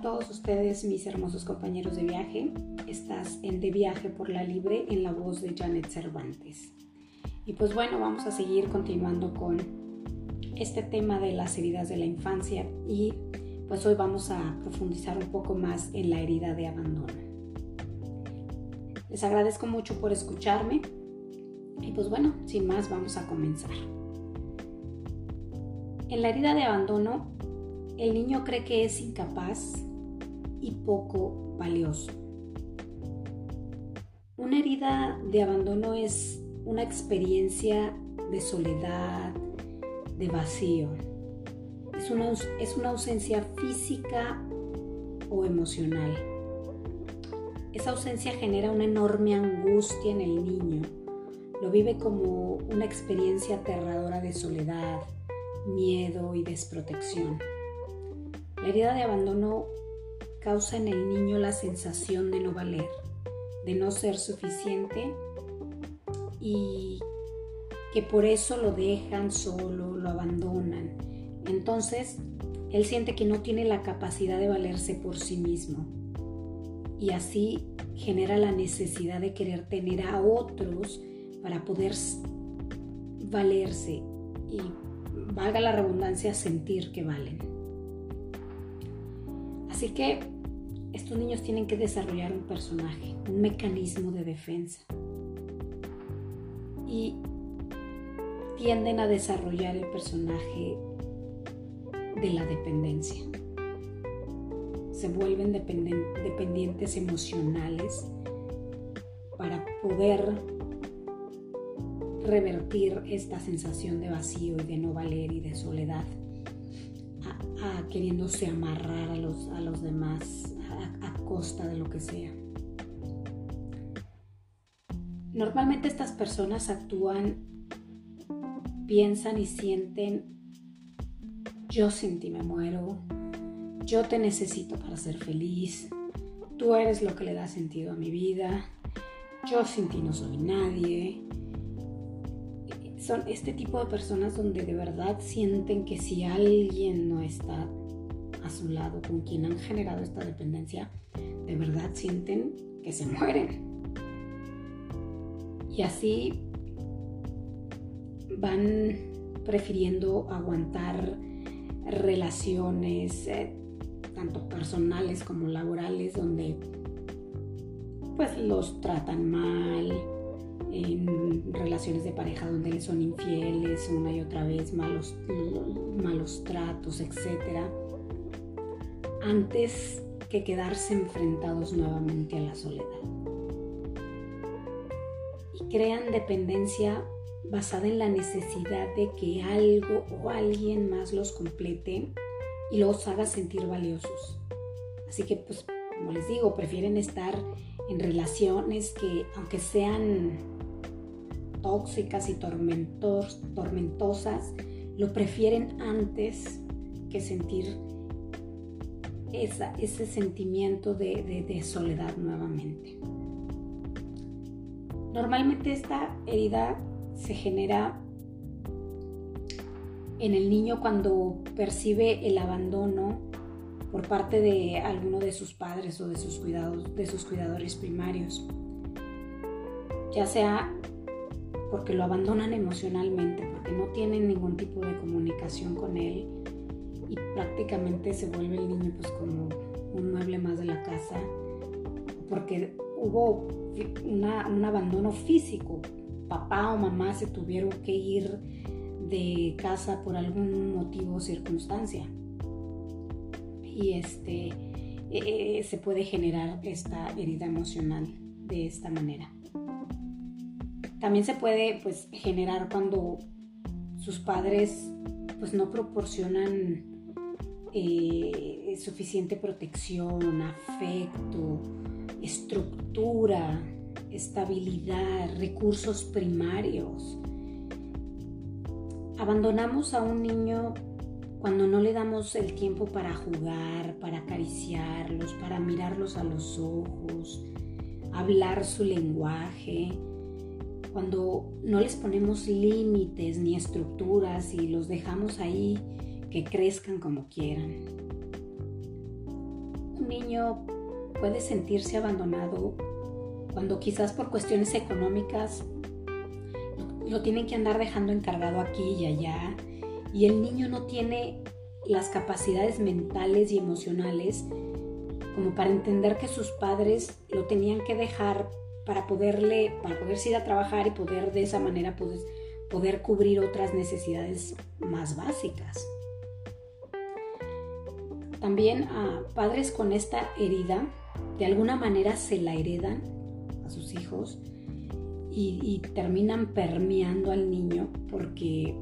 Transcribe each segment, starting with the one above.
todos ustedes, mis hermosos compañeros de viaje. Estás en De Viaje por la Libre en la voz de Janet Cervantes. Y pues bueno, vamos a seguir continuando con este tema de las heridas de la infancia y pues hoy vamos a profundizar un poco más en la herida de abandono. Les agradezco mucho por escucharme y pues bueno, sin más vamos a comenzar. En la herida de abandono el niño cree que es incapaz y poco valioso. Una herida de abandono es una experiencia de soledad, de vacío. Es una, es una ausencia física o emocional. Esa ausencia genera una enorme angustia en el niño. Lo vive como una experiencia aterradora de soledad, miedo y desprotección. La herida de abandono causa en el niño la sensación de no valer, de no ser suficiente y que por eso lo dejan solo, lo abandonan. Entonces, él siente que no tiene la capacidad de valerse por sí mismo y así genera la necesidad de querer tener a otros para poder valerse y, valga la redundancia, sentir que valen. Así que estos niños tienen que desarrollar un personaje, un mecanismo de defensa. Y tienden a desarrollar el personaje de la dependencia. Se vuelven dependientes emocionales para poder revertir esta sensación de vacío y de no valer y de soledad queriéndose amarrar a los, demás costa de lo que sea. Normalmente estas personas actúan, piensan y sienten, yo sin ti me muero, yo te necesito para ser feliz, tú eres lo que le da sentido a mi vida, yo sin ti no soy nadie, son este tipo de personas donde de verdad sienten que si alguien no está a su lado con quien han generado esta dependencia, de verdad sienten que se mueren. Y así van prefiriendo aguantar relaciones, eh, tanto personales como laborales, donde pues los tratan mal, en relaciones de pareja donde son infieles una y otra vez, malos, malos tratos, etc. Antes que quedarse enfrentados nuevamente a la soledad. Y crean dependencia basada en la necesidad de que algo o alguien más los complete y los haga sentir valiosos. Así que, pues, como les digo, prefieren estar en relaciones que, aunque sean tóxicas y tormentosas, lo prefieren antes que sentir ese sentimiento de, soledad nuevamente. Normalmente esta herida se genera en el niño cuando percibe el abandono por parte de alguno de sus padres o de sus cuidados, de sus cuidadores primarios. Ya sea porque lo abandonan emocionalmente, porque no tienen ningún tipo de comunicación con él y prácticamente se vuelve el niño pues como un mueble más de la casa, porque hubo un abandono físico, papá o mamá se tuvieron que ir de casa por algún motivo o circunstancia. Y este, eh, se puede generar esta herida emocional de esta manera. También se puede pues, generar cuando sus padres pues, no proporcionan eh, suficiente protección, afecto, estructura, estabilidad, recursos primarios. Abandonamos a un niño cuando no le damos el tiempo para jugar, para acariciarlos, para mirarlos a los ojos, hablar su lenguaje, cuando no les ponemos límites ni estructuras y los dejamos ahí que crezcan como quieran. un niño puede sentirse abandonado cuando quizás por cuestiones económicas lo tienen que andar dejando encargado aquí y allá y el niño no tiene las capacidades mentales y emocionales como para entender que sus padres lo tenían que dejar para poderle para poderse ir a trabajar y poder de esa manera poder, poder cubrir otras necesidades más básicas. También a padres con esta herida de alguna manera se la heredan a sus hijos y, terminan permeando al niño porque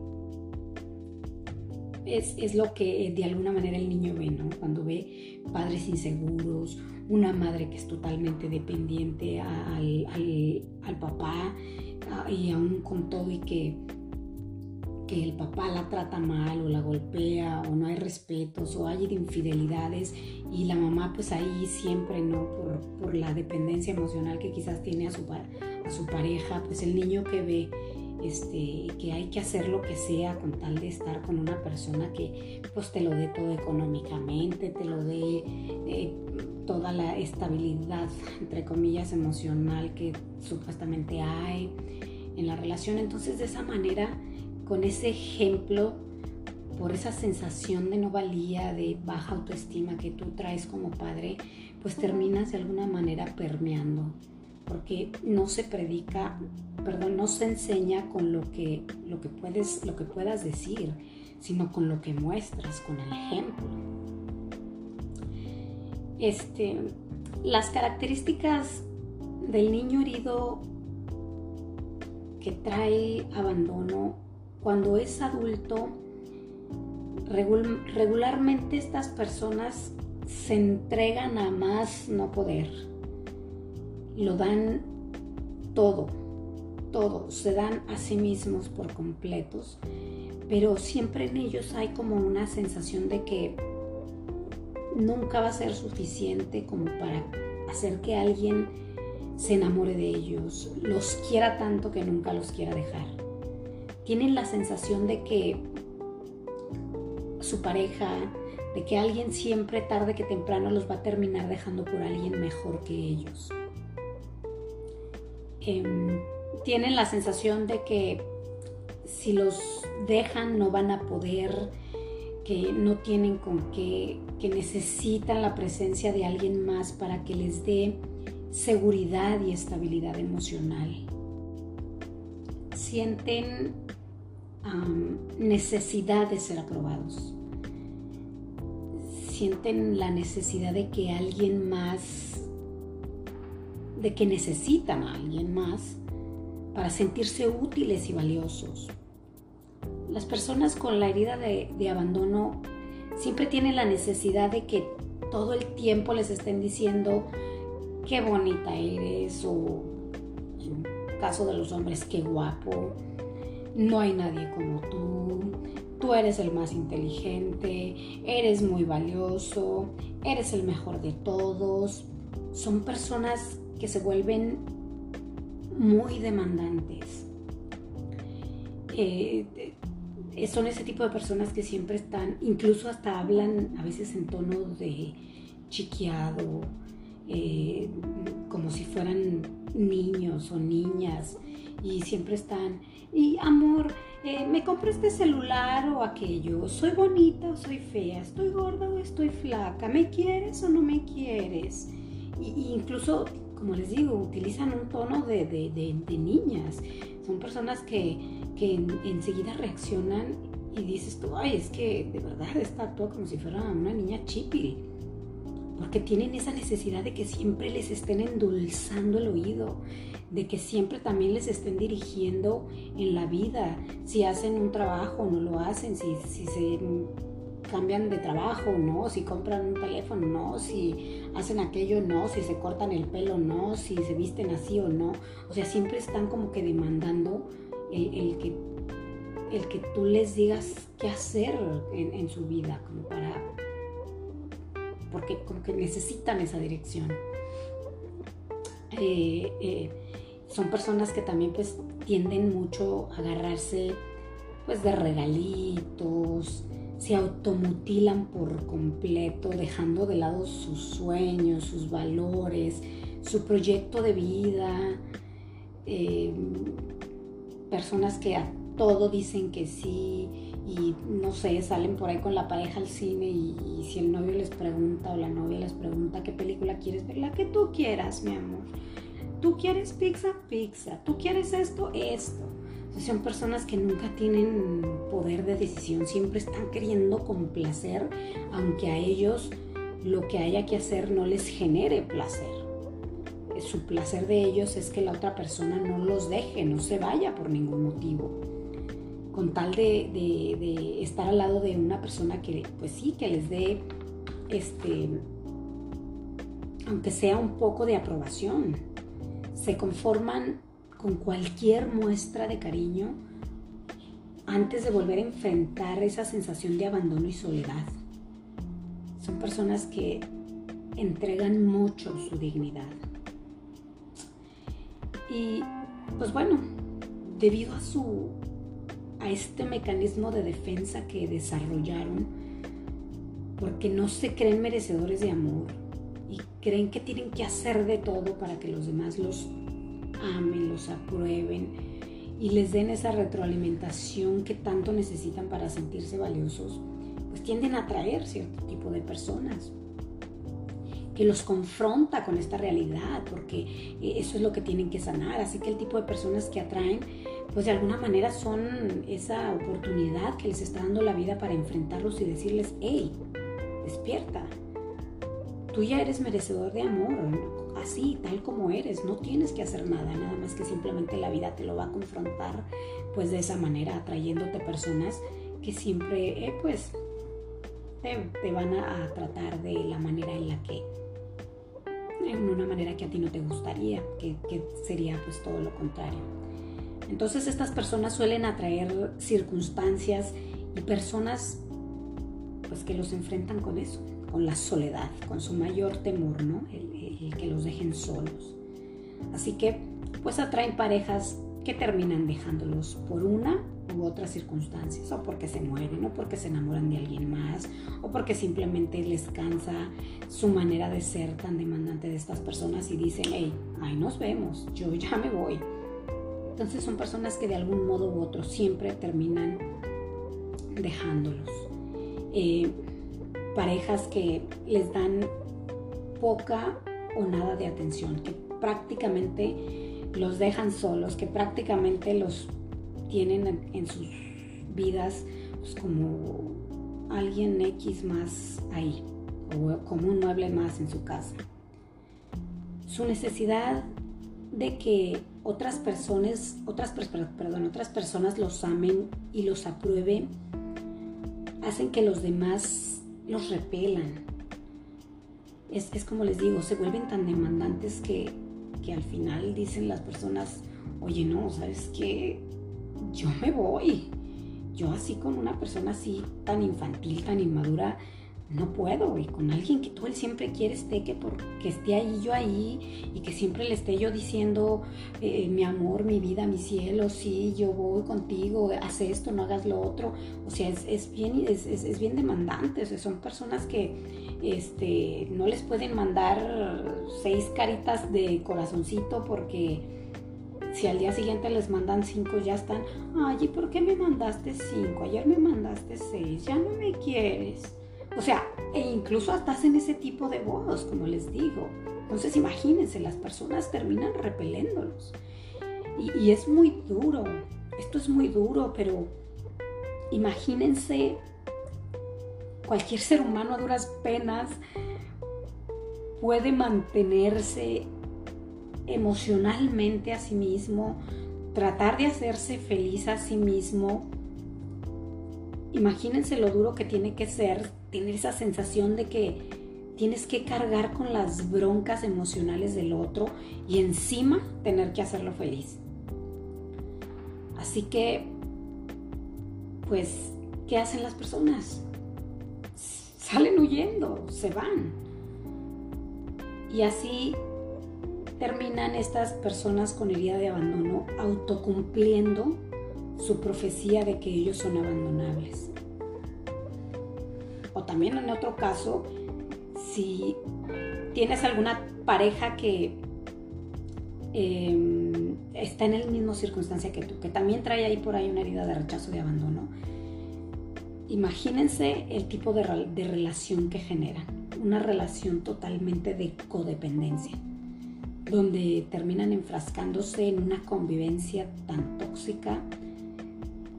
es, lo que de alguna manera el niño ve, ¿no? Cuando ve padres inseguros, una madre que es totalmente dependiente al, al papá y aún con todo y que el papá la trata mal o la golpea o no hay respetos o hay infidelidades y la mamá pues ahí siempre no por, la dependencia emocional que quizás tiene a su, a su pareja pues el niño que ve este, que hay que hacer lo que sea con tal de estar con una persona que pues te lo dé todo económicamente, te lo dé eh, toda la estabilidad entre comillas emocional que supuestamente hay en la relación. Entonces de esa manera con ese ejemplo, por esa sensación de no valía, de baja autoestima que tú traes como padre, pues terminas de alguna manera permeando, porque no se predica, perdón, no se enseña con lo que, lo que, puedes, lo que puedas decir, sino con lo que muestras, con el ejemplo. Este, las características del niño herido que trae abandono cuando es adulto, regularmente estas personas se entregan a más no poder. Lo dan todo, todo, se dan a sí mismos por completos, pero siempre en ellos hay como una sensación de que nunca va a ser suficiente como para hacer que alguien se enamore de ellos, los quiera tanto que nunca los quiera dejar tienen la sensación de que su pareja, de que alguien siempre tarde que temprano los va a terminar dejando por alguien mejor que ellos. Em, tienen la sensación de que si los dejan no van a poder, que no tienen con qué, que necesitan la presencia de alguien más para que les dé seguridad y estabilidad emocional. Sienten necesidad de ser aprobados. Sienten la necesidad de que alguien más, de que necesitan a alguien más para sentirse útiles y valiosos. Las personas con la herida de, de abandono siempre tienen la necesidad de que todo el tiempo les estén diciendo qué bonita eres o en caso de los hombres qué guapo no hay nadie como tú, tú eres el más inteligente, eres muy valioso, eres el mejor de todos. Son personas que se vuelven muy demandantes. Eh, son ese tipo de personas que siempre están, incluso hasta hablan a veces en tono de chiqueado, eh, como si fueran niños o niñas y siempre están, y amor, eh, me compro este celular o aquello, soy bonita o soy fea, estoy gorda o estoy flaca, me quieres o no me quieres. Y, incluso, como les digo, utilizan un tono de, niñas. Son personas que, enseguida reaccionan y dices tú, ay, es que de verdad está actúa como si fuera una niña chipi porque tienen esa necesidad de que siempre les estén endulzando el oído, de que siempre también les estén dirigiendo en la vida, si hacen un trabajo o no lo hacen, si, si se cambian de trabajo no, si compran un teléfono no, si hacen aquello no, si se cortan el pelo no, si se visten así o no. O sea, siempre están como que demandando el, que, el que tú les digas qué hacer en su vida, como para porque como que necesitan esa dirección. Eh, eh, son personas que también pues tienden mucho a agarrarse pues de regalitos, se automutilan por completo, dejando de lado sus sueños, sus valores, su proyecto de vida. Eh, personas que a todo dicen que sí y no sé, salen por ahí con la pareja al cine y, si el novio les pregunta o la novia les pregunta qué película quieres ver, la que tú quieras, mi amor. Tú quieres pizza, pizza. Tú quieres esto, esto. Son personas que nunca tienen poder de decisión, siempre están queriendo complacer, aunque a ellos lo que haya que hacer no les genere placer. Su placer de ellos es que la otra persona no los deje, no se vaya por ningún motivo. Con tal de, estar al lado de una persona que, pues sí, que les dé, este, aunque sea un poco de aprobación. Se conforman con cualquier muestra de cariño antes de volver a enfrentar esa sensación de abandono y soledad. Son personas que entregan mucho su dignidad. Y pues bueno, debido a su a este mecanismo de defensa que desarrollaron, porque no se creen merecedores de amor y creen que tienen que hacer de todo para que los demás los amen, los aprueben y les den esa retroalimentación que tanto necesitan para sentirse valiosos, pues tienden a atraer cierto tipo de personas que los confronta con esta realidad, porque eh, eso es lo que tienen que sanar. Así que el tipo de personas que atraen, pues de alguna manera son esa oportunidad que les está dando la vida para enfrentarlos y decirles, hey, despierta, tú ya eres merecedor de amor, así, tal como eres, no tienes que hacer nada, nada más que simplemente la vida te lo va a confrontar pues de esa manera, atrayéndote personas que siempre eh, pues te, van a, tratar de la manera en la que, en una manera que a ti no te gustaría, que, que sería pues todo lo contrario. Entonces estas personas suelen atraer circunstancias y personas pues que los enfrentan con eso, con la soledad, con su mayor temor, ¿no? El, que los dejen solos. Así que, pues atraen parejas que terminan dejándolos por una u otras circunstancias, o porque se mueren, o porque se enamoran de alguien más, o porque simplemente les cansa su manera de ser tan demandante de estas personas y dicen, hey, ahí nos vemos, yo ya me voy. Entonces son personas que de algún modo u otro siempre terminan dejándolos. Eh, parejas que les dan poca o nada de atención, que prácticamente los dejan solos, que prácticamente los tienen en, sus vidas pues, como alguien X más ahí, o como un mueble más en su casa. Su necesidad de que otras personas, otras, perdón, otras personas los amen y los aprueben, hacen que los demás los repelan. Es, como les digo, se vuelven tan demandantes que, que al final dicen las personas, oye no, ¿sabes qué? Yo me voy. Yo así con una persona así tan infantil, tan inmadura, no puedo, y con alguien que tú él siempre quiere que, esté ahí yo ahí, y que siempre le esté yo diciendo, eh, mi amor, mi vida, mi cielo, sí, yo voy contigo, haz esto, no hagas lo otro. O sea, es, bien, es, es, bien demandante, o sea, son personas que este, no les pueden mandar seis caritas de corazoncito porque si al día siguiente les mandan cinco, ya están, ay, ¿y por qué me mandaste cinco? Ayer me mandaste seis, ya no me quieres. O sea, e incluso hasta hacen ese tipo de voz, como les digo. Entonces imagínense, las personas terminan repeliéndolos. Y, es muy duro, esto es muy duro, pero imagínense cualquier ser humano a duras penas puede mantenerse emocionalmente a sí mismo, tratar de hacerse feliz a sí mismo. Imagínense lo duro que tiene que ser tener esa sensación de que tienes que cargar con las broncas emocionales del otro y encima tener que hacerlo feliz. Así que, pues, ¿qué hacen las personas? Salen huyendo, se van. Y así terminan estas personas con herida de abandono autocumpliendo su profecía de que ellos son abandonables. O también en otro caso, si tienes alguna pareja que em, está en la misma circunstancia que tú, que también trae ahí por ahí una herida de rechazo de abandono, imagínense el tipo de, de relación que generan. Una relación totalmente de codependencia, donde terminan enfrascándose en una convivencia tan tóxica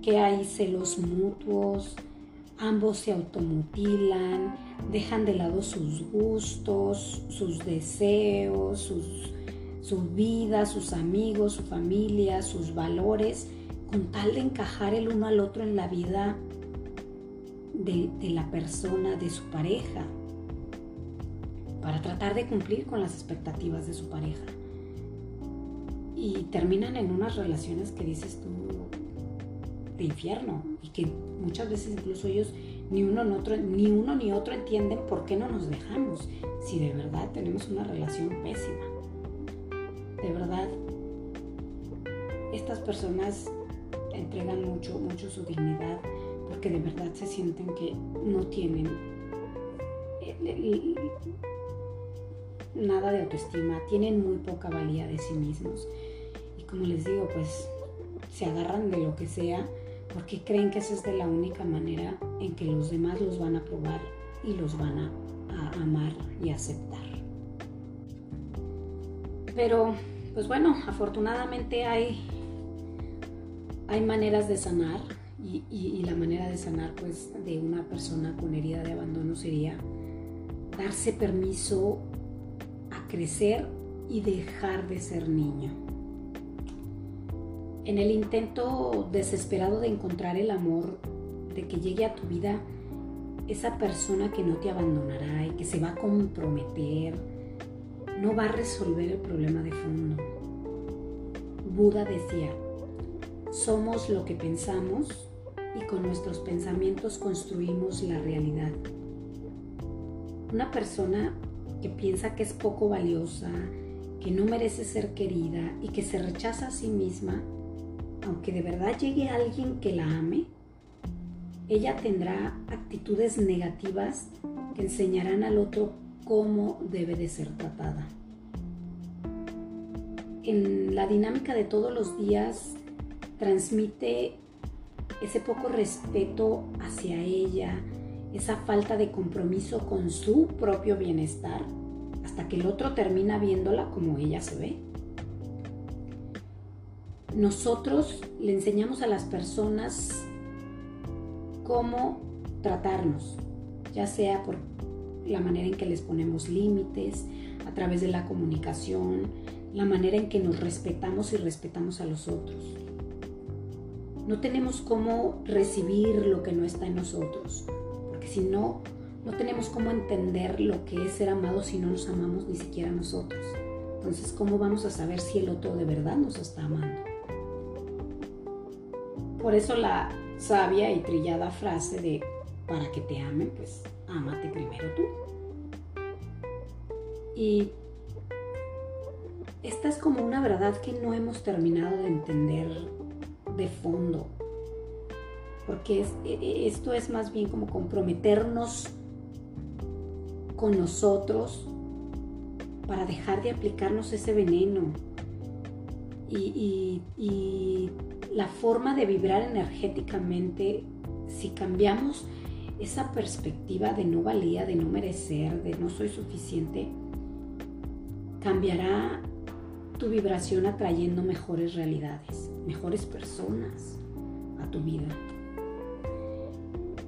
que hay celos mutuos, ambos se automutilan, dejan de lado sus gustos, sus deseos, sus, su vida, sus amigos, su familia, sus valores, con tal de encajar el uno al otro en la vida de, de la persona, de su pareja, para tratar de cumplir con las expectativas de su pareja. Y terminan en unas relaciones que dices tú de infierno y que muchas veces incluso ellos ni uno, ni otro, ni uno ni otro entienden por qué no nos dejamos si de verdad tenemos una relación pésima. De verdad, estas personas entregan mucho, mucho su dignidad porque de verdad se sienten que no tienen nada de autoestima, tienen muy poca valía de sí mismos. Y como les digo, pues se agarran de lo que sea porque creen que esa es de la única manera en que los demás los van a probar y los van a, amar y aceptar. Pero, pues bueno, afortunadamente hay, hay maneras de sanar y, la manera de sanar pues de una persona con herida de abandono sería darse permiso crecer y dejar de ser niño en el intento desesperado de encontrar el amor, de que llegue a tu vida esa persona que no te abandonará y que se va a comprometer, no va a resolver el problema de fondo. Buda decía, somos lo que pensamos y con nuestros pensamientos construimos la realidad. Una persona que piensa que es poco valiosa, que no merece ser querida y que se rechaza a sí misma, aunque de verdad llegue alguien que la ame, ella tendrá actitudes negativas que enseñarán al otro cómo debe de ser tratada. En la dinámica de todos los días transmite ese poco respeto hacia ella, esa falta de compromiso con su propio bienestar, hasta que el otro termina viéndola como ella se ve nosotros le enseñamos a las personas cómo tratarnos, ya sea por la manera en que les ponemos límites, a través de la comunicación, la manera en que nos respetamos y respetamos a los otros. No tenemos cómo recibir lo que no está en nosotros, si no, no tenemos cómo entender lo que es ser amados si no nos amamos ni siquiera nosotros. Entonces, ¿cómo vamos a saber si el otro de verdad nos está amando? Por eso la sabia y trillada frase de para que te amen, pues ámate primero tú. Y esta es como una verdad que no hemos terminado de entender de fondo. Porque e, e, esto es más bien como comprometernos con nosotros para dejar de aplicarnos ese veneno. y la forma de vibrar energéticamente, si cambiamos esa perspectiva de no valía, de no merecer, de no soy suficiente, cambiará tu vibración atrayendo mejores realidades, mejores personas a tu vida.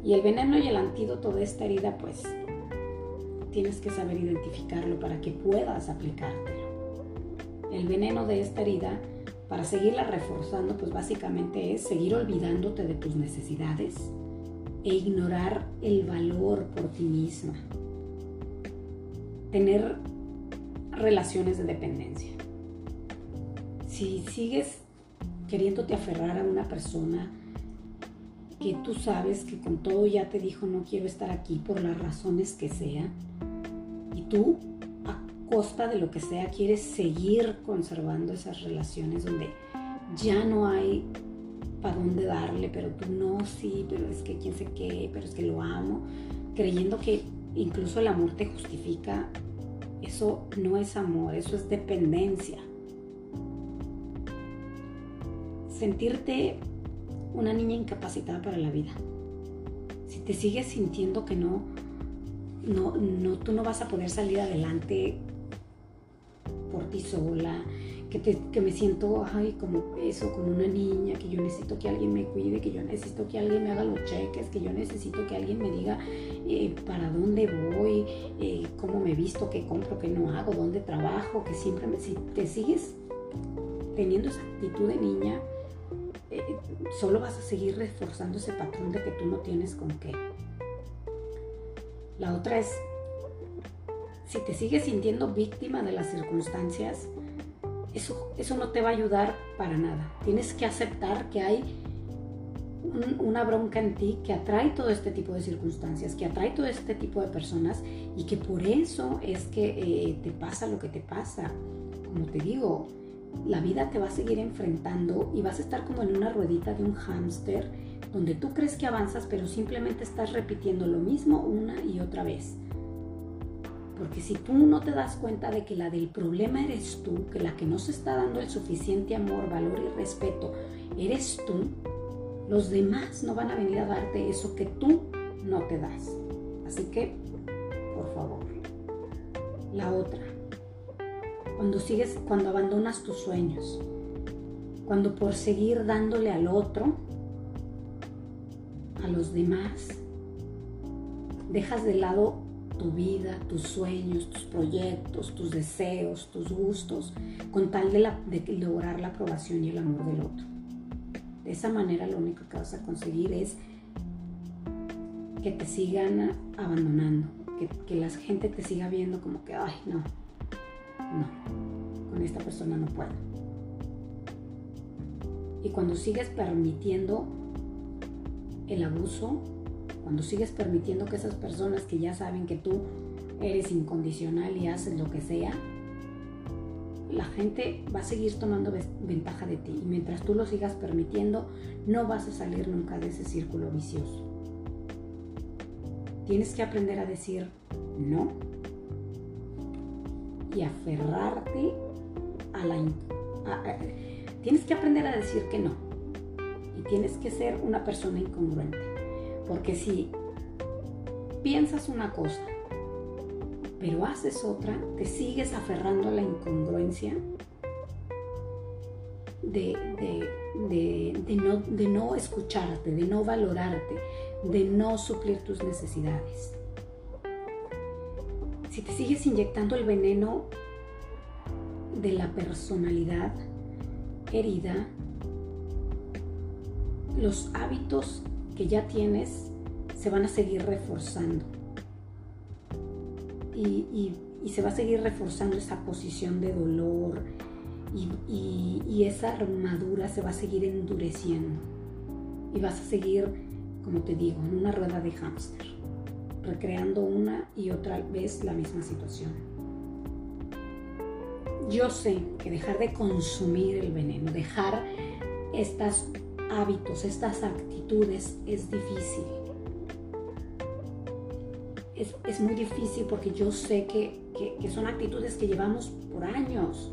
Y el veneno y el antídoto de esta herida, pues tienes que saber identificarlo para que puedas aplicártelo. El veneno de esta herida para seguirla reforzando, pues básicamente es seguir olvidándote de tus necesidades e ignorar el valor por ti misma. Tener relaciones de dependencia. Si sigues queriéndote aferrar a una persona que tú sabes que con todo ya te dijo no quiero estar aquí por las razones que sean, y tú costa de lo que sea, quieres seguir conservando esas relaciones donde ya no hay para dónde darle, pero tú no, sí, pero es que quién sé qué, pero es que lo amo, creyendo que incluso el amor te justifica, eso no es amor, eso es dependencia. Sentirte una niña incapacitada para la vida. Si te sigues sintiendo que no, no, no, tú no vas a poder salir adelante por ti sola, que, me siento, ay, como eso, como una niña, que yo necesito que alguien me cuide, que yo necesito que alguien me haga los cheques, que yo necesito que alguien me diga eh, para dónde voy, eh, cómo me visto, qué compro, qué no hago, dónde trabajo, que siempre me, si te sigues teniendo esa actitud de niña, solo vas a seguir reforzando ese patrón de que tú no tienes con qué. La otra es, si te sigues sintiendo víctima de las circunstancias, eso, no te va a ayudar para nada. Tienes que aceptar que hay una bronca en ti que atrae todo este tipo de circunstancias, que atrae todo este tipo de personas y que por eso es que eh, te pasa lo que te pasa. Como te digo, la vida te va a seguir enfrentando y vas a estar como en una ruedita de un hámster donde tú crees que avanzas pero simplemente estás repitiendo lo mismo una y otra vez. Porque si tú no te das cuenta de que la del problema eres tú, que la que no se está dando el suficiente amor, valor y respeto eres tú, los demás no van a venir a darte eso que tú no te das. Así que, por favor. La otra, cuando sigues, cuando abandonas tus sueños, cuando por seguir dándole al otro, a los demás, dejas de lado tu vida, tus sueños, tus proyectos, tus deseos, tus gustos, con tal de, lograr la aprobación y el amor del otro. De esa manera lo único que vas a conseguir es que te sigan abandonando, que, que la gente te siga viendo como que, ay, no, no, con esta persona no puedo. Y cuando sigues permitiendo el abuso, cuando sigues permitiendo que esas personas que ya saben que tú eres incondicional y haces lo que sea, la gente va a seguir tomando ventaja de ti y mientras tú lo sigas permitiendo, no vas a salir nunca de ese círculo vicioso. Tienes que aprender a decir no y aferrarte a la... tienes que aprender a decir que no y tienes que ser una persona incongruente. Porque si piensas una cosa, pero haces otra, te sigues aferrando a la incongruencia de, no, de no escucharte, de no valorarte, de no suplir tus necesidades. Si te sigues inyectando el veneno de la personalidad herida, los hábitos que ya tienes se van a seguir reforzando. Y, se va a seguir reforzando esa posición de dolor y, y, esa armadura se va a seguir endureciendo. Y vas a seguir, como te digo, en una rueda de hámster, recreando una y otra vez la misma situación. Yo sé que dejar de consumir el veneno, dejar estas hábitos, estas actitudes es difícil. Es, muy difícil porque yo sé que, son actitudes que llevamos por años.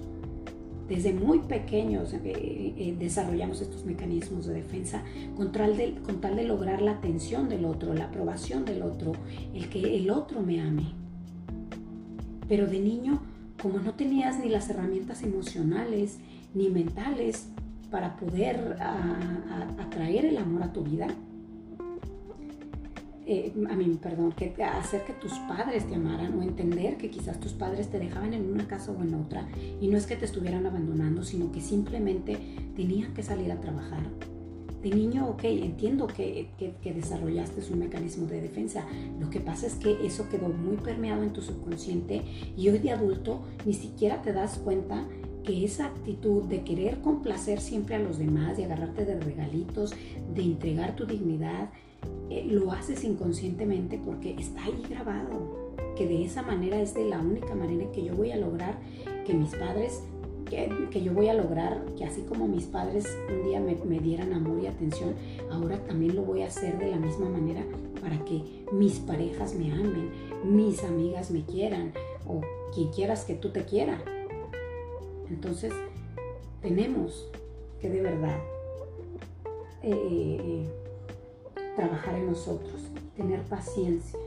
Desde muy pequeños eh, eh, desarrollamos estos mecanismos de defensa con tal, de, con tal de lograr la atención del otro, la aprobación del otro, el que el otro me ame. Pero de niño, como no tenías ni las herramientas emocionales ni mentales para poder atraer el amor a tu vida. Eh, a mí, perdón, que hacer que tus padres te amaran o entender que quizás tus padres te dejaban en una casa o en otra y no es que te estuvieran abandonando, sino que simplemente tenían que salir a trabajar. De niño, ok, entiendo que, que, desarrollaste un mecanismo de defensa. Lo que pasa es que eso quedó muy permeado en tu subconsciente y hoy de adulto ni siquiera te das cuenta que esa actitud de querer complacer siempre a los demás, de agarrarte de regalitos, de entregar tu dignidad, eh, lo haces inconscientemente porque está ahí grabado, que de esa manera es de la única manera que yo voy a lograr que mis padres que, yo voy a lograr que así como mis padres un día me, dieran amor y atención, ahora también lo voy a hacer de la misma manera para que mis parejas me amen, mis amigas me quieran o quien quieras que tú te quiera. Entonces, tenemos que de verdad eh, eh, trabajar en nosotros, tener paciencia,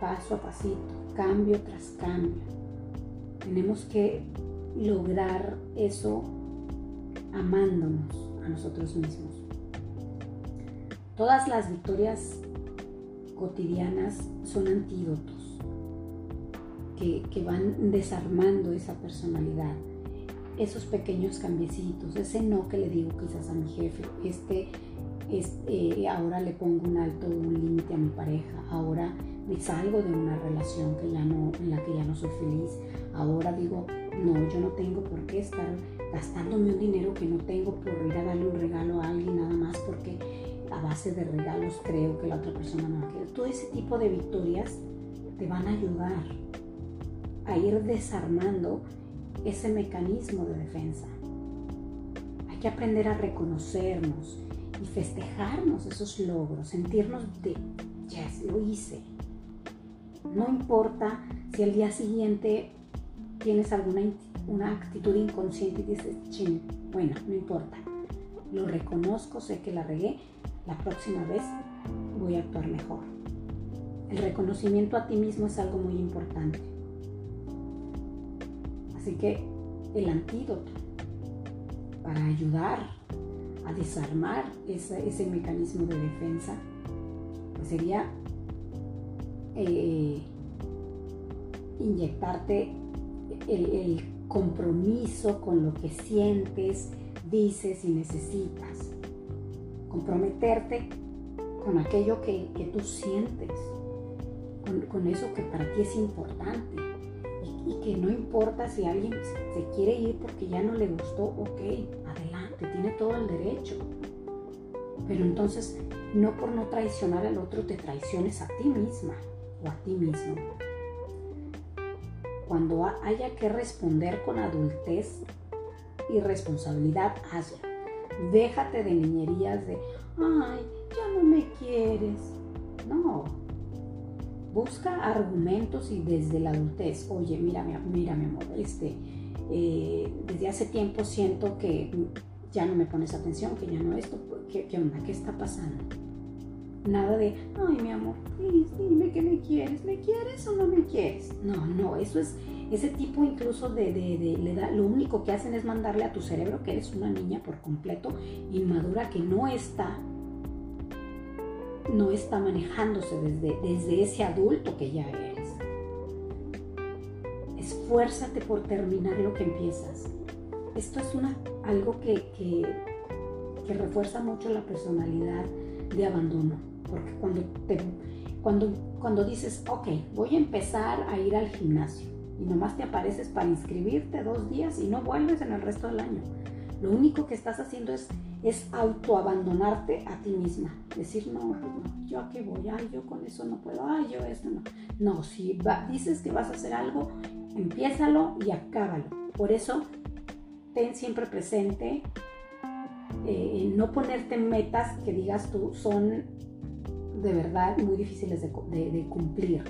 paso a pasito, cambio tras cambio. Tenemos que lograr eso amándonos a nosotros mismos. Todas las victorias cotidianas son antídotos que, van desarmando esa personalidad. Esos pequeños cambiecitos, ese no que le digo quizás a mi jefe, este, este ahora le pongo un alto, un límite a mi pareja, ahora me salgo de una relación que ya no, en la que ya no soy feliz, ahora digo, no, yo no tengo por qué estar gastándome un dinero que no tengo por ir a darle un regalo a alguien nada más porque a base de regalos creo que la otra persona no va a querer. Todo ese tipo de victorias te van a ayudar a ir desarmando ese mecanismo de defensa. Hay que aprender a reconocernos y festejarnos esos logros, sentirnos de, yes, lo hice. No importa si al día siguiente tienes alguna una actitud inconsciente y dices, ching, bueno, no importa. Lo reconozco, sé que la regué, la próxima vez voy a actuar mejor. El reconocimiento a ti mismo es algo muy importante. Así que el antídoto para ayudar a desarmar ese, mecanismo de defensa pues sería eh, inyectarte el, compromiso con lo que sientes, dices y necesitas. Comprometerte con aquello que, tú sientes, con, eso que para ti es importante. Y, que no importa si alguien se quiere ir porque ya no le gustó, ok, adelante, tiene todo el derecho. Pero entonces, no por no traicionar al otro, te traiciones a ti misma o a ti mismo cuando haya que responder con adultez y responsabilidad, hazlo. Déjate de niñerías de, ay, ya no me quieres. No. Busca argumentos y desde la adultez, oye, mira, mira mi amor, este, eh, desde hace tiempo siento que ya no me pones atención, que ya no esto, ¿qué, qué onda? ¿Qué está pasando? Nada de, ay, mi amor, dime que me quieres, ¿me quieres o no me quieres? No, no, eso es ese tipo incluso de, le da, lo único que hacen es mandarle a tu cerebro que eres una niña por completo inmadura que no está no está manejándose desde, desde ese adulto que ya eres. Esfuérzate por terminar lo que empiezas. Esto es una, algo que, que, que refuerza mucho la personalidad de abandono porque cuando, te, cuando, cuando dices, ok, voy a empezar a ir al gimnasio y nomás te apareces para inscribirte dos días y no vuelves en el resto del año. Lo único que estás haciendo es, es autoabandonarte a ti misma. Decir, no, pues no, yo a qué voy, ay, yo con eso no puedo, ay, yo esto no. No, si dices que vas a hacer algo, empiézalo y acábalo. Por eso, ten siempre presente eh, no ponerte metas que digas tú son de verdad muy difíciles de, cumplir.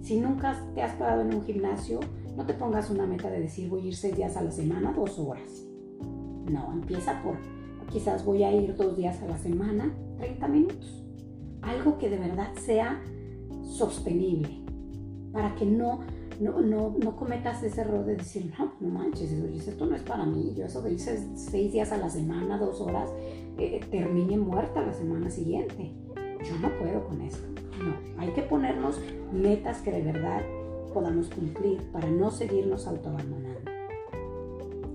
Si nunca te has parado en un gimnasio, no te pongas una meta de decir voy a ir seis días a la semana, dos horas. No, empieza por quizás voy a ir dos días a la semana, 30 minutos. Algo que de verdad sea sostenible, para que no, no, no, no cometas ese error de decir, no, no manches, esto no es para mí, yo eso de ir seis días a la semana, dos horas, eh, termine muerta la semana siguiente yo no puedo con eso. No, hay que ponernos metas que de verdad podamos cumplir para no seguirnos autoabandonando.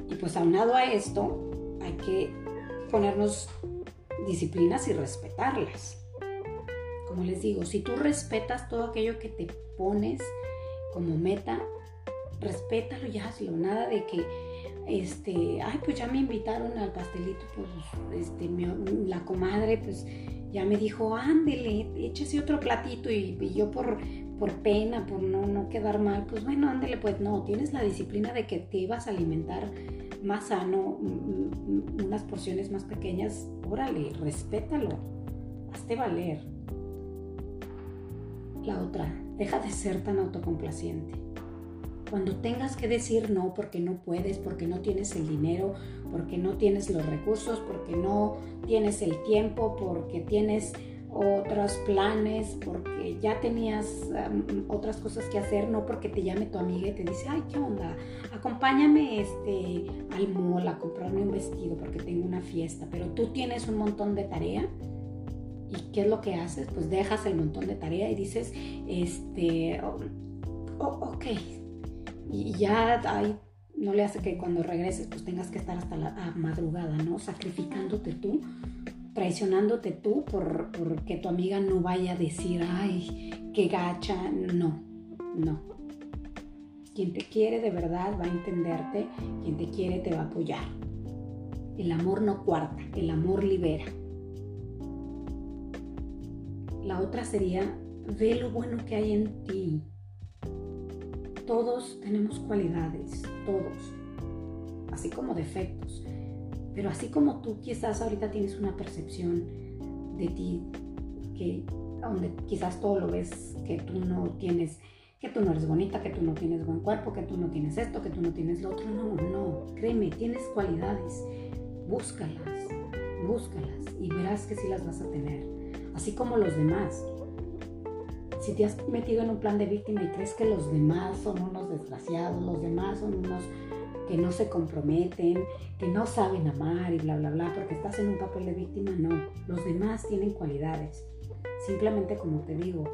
Y pues aunado a esto, hay que ponernos disciplinas y respetarlas. Como les digo, si tú respetas todo aquello que te pones como meta, respétalo y hazlo. Nada de que, este, ay, pues ya me invitaron al pastelito, pues, este, la comadre, pues ya me dijo, ándele, échese otro platito y, yo por, por pena, por no, no quedar mal, pues bueno, ándele, pues no, tienes la disciplina de que te ibas a alimentar más sano, unas porciones más pequeñas, órale, respétalo, hazte valer. La otra, deja de ser tan autocomplaciente. Cuando tengas que decir no porque no puedes, porque no tienes el dinero, porque no tienes los recursos, porque no tienes el tiempo, porque tienes otros planes, porque ya tenías otras cosas que hacer, no porque te llame tu amiga y te dice, ay, ¿qué onda? Acompáñame este, al mall a comprarme un vestido porque tengo una fiesta, pero tú tienes un montón de tarea. ¿Y qué es lo que haces? Pues dejas el montón de tarea y dices, este, oh, ok. Y ya ahí no le hace que cuando regreses pues tengas que estar hasta la madrugada, ¿no? Sacrificándote tú traicionándote tú por, que tu amiga no vaya a decir, ay, qué gacha. No, no. Quien te quiere de verdad va a entenderte, quien te quiere te va a apoyar. El amor no cuarta, el amor libera. La otra sería, ve lo bueno que hay en ti. Todos tenemos cualidades, todos, así como defectos. Pero así como tú quizás ahorita tienes una percepción de ti que donde quizás todo lo ves que tú no tienes, que tú no eres bonita, que tú no tienes buen cuerpo, que tú no tienes esto, que tú no tienes lo otro. No, no, créeme, tienes cualidades. Búscalas, búscalas y verás que sí las vas a tener. Así como los demás. Si te has metido en un plan de víctima y crees que los demás son unos desgraciados, los demás son unos que no se comprometen, que no saben amar y bla, bla, bla, porque estás en un papel de víctima, no. Los demás tienen cualidades. Simplemente como te digo,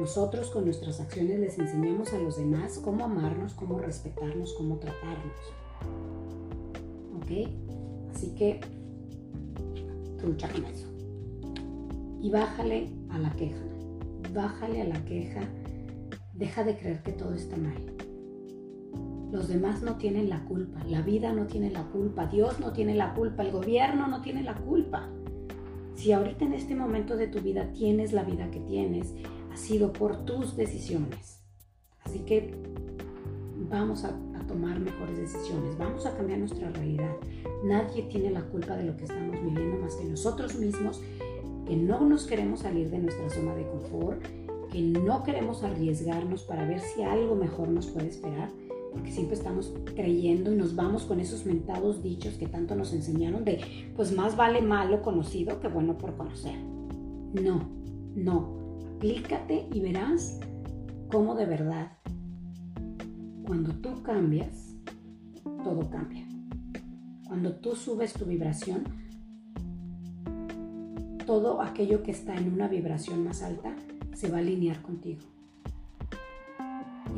nosotros con nuestras acciones les enseñamos a los demás cómo amarnos, cómo respetarnos, cómo tratarnos. ¿Ok? Así que trucha con eso. Y bájale a la queja. Bájale a la queja. Deja de creer que todo está mal. Los demás no tienen la culpa, la vida no tiene la culpa, Dios no tiene la culpa, el gobierno no tiene la culpa. Si ahorita en este momento de tu vida tienes la vida que tienes, ha sido por tus decisiones. Así que vamos a, tomar mejores decisiones, vamos a cambiar nuestra realidad. Nadie tiene la culpa de lo que estamos viviendo más que nosotros mismos, que no nos queremos salir de nuestra zona de confort, que no queremos arriesgarnos para ver si algo mejor nos puede esperar porque siempre estamos creyendo y nos vamos con esos mentados dichos que tanto nos enseñaron de, pues más vale malo conocido que bueno por conocer. No, no, aplícate y verás cómo de verdad, cuando tú cambias, todo cambia. Cuando tú subes tu vibración, todo aquello que está en una vibración más alta se va a alinear contigo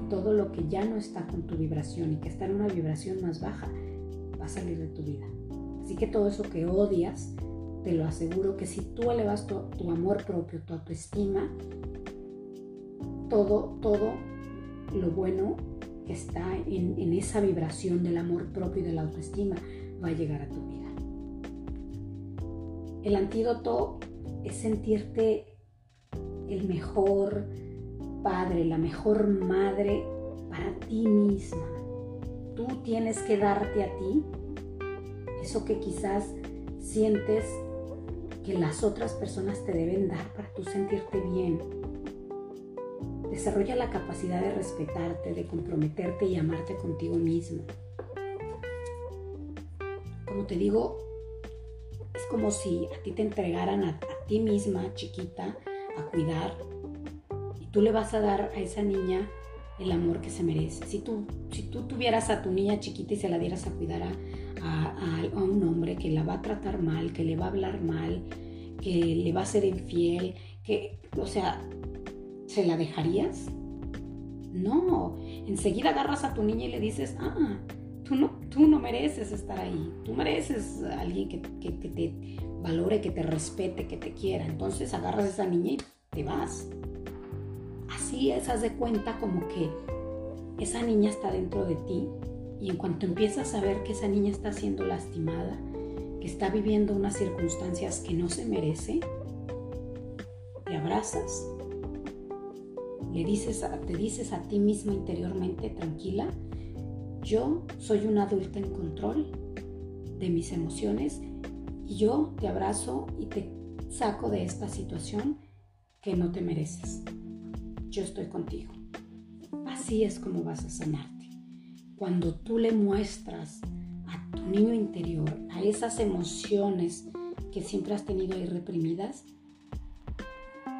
todo lo que ya no está con tu vibración y que está en una vibración más baja va a salir de tu vida. Así que todo eso que odias, te lo aseguro que si tú elevas tu, amor propio, tu autoestima, todo, todo lo bueno que está en, en esa vibración del amor propio y de la autoestima va a llegar a tu vida. El antídoto es sentirte el mejor, padre, la mejor madre para ti misma. Tú tienes que darte a ti eso que quizás sientes que las otras personas te deben dar para tú sentirte bien. Desarrolla la capacidad de respetarte, de comprometerte y amarte contigo mismo. Como te digo, como si a ti te entregaran a, a ti misma, chiquita, a cuidar, tú le vas a dar a esa niña el amor que se merece. Si tú, si tú tuvieras a tu niña chiquita y se la dieras a cuidar a, un hombre que la va a tratar mal, que le va a hablar mal, que le va a ser infiel, que, o sea, ¿se la dejarías? No, enseguida agarras a tu niña y le dices, ah, tú no, tú no mereces estar ahí, tú mereces a alguien que, que, que te valore, que te respete, que te quiera. Entonces agarras a esa niña y te vas. Así es, haz de cuenta como que esa niña está dentro de ti y en cuanto empiezas a ver que esa niña está siendo lastimada, que está viviendo unas circunstancias que no se merece, te abrazas, le dices te dices a ti misma interiormente tranquila, yo soy una adulta en control de mis emociones y yo te abrazo y te saco de esta situación que no te mereces. Yo estoy contigo. Así es como vas a sanarte. Cuando tú le muestras a tu niño interior, a esas emociones que siempre has tenido ahí reprimidas,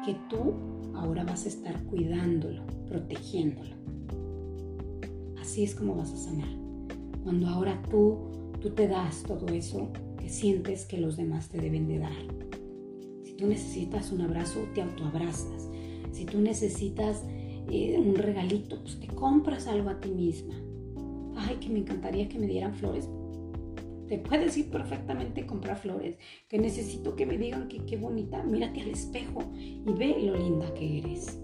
que tú ahora vas a estar cuidándolo, protegiéndolo. Así es como vas a sanar. Cuando ahora tú, tú te das todo eso que sientes que los demás te deben de dar. Si tú necesitas un abrazo, te autoabrazas. Si tú necesitas eh, un regalito, pues te compras algo a ti misma. Ay, que me encantaría que me dieran flores. Te puedes ir perfectamente comprar flores. Que necesito que me digan que qué bonita. Mírate al espejo y ve lo linda que eres.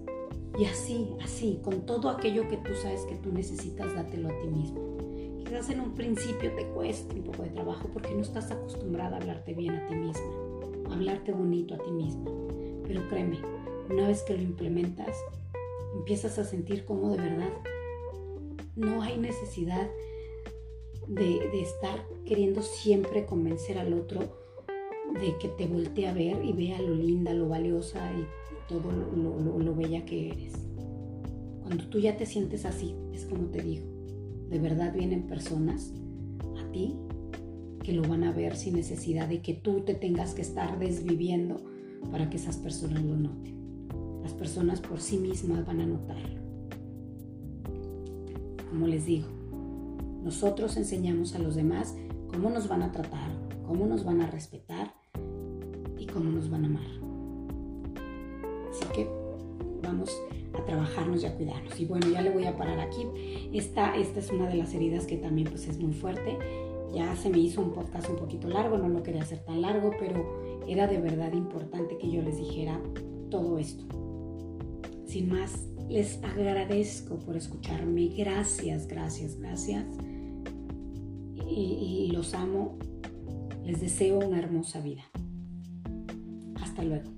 Y así, así, con todo aquello que tú sabes que tú necesitas, dátelo a ti mismo. Quizás en un principio te cueste un poco de trabajo porque no estás acostumbrada a hablarte bien a ti misma, a hablarte bonito a ti misma. Pero créeme, una vez que lo implementas, empiezas a sentir como de verdad no hay necesidad de, estar queriendo siempre convencer al otro de que te voltee a ver y vea lo linda, lo valiosa y todo lo, bella que eres. Cuando tú ya te sientes así, es como te digo, de verdad vienen personas a ti que lo van a ver sin necesidad de que tú te tengas que estar desviviendo para que esas personas lo noten. Las personas por sí mismas van a notarlo. Como les digo, nosotros enseñamos a los demás cómo nos van a tratar, cómo nos van a respetar y cómo nos van a amar. A trabajarnos y a cuidarnos. Y bueno, ya le voy a parar aquí. Esta, esta es una de las heridas que también pues es muy fuerte. Ya se me hizo un podcast un poquito largo, no lo quería hacer tan largo, pero era de verdad importante que yo les dijera todo esto. Sin más, les agradezco por escucharme. Gracias, gracias, gracias y, los amo. Les deseo una hermosa vida. Hasta luego.